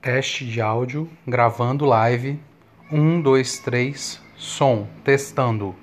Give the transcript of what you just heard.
Teste de áudio, gravando live. Um, dois, três, som, testando.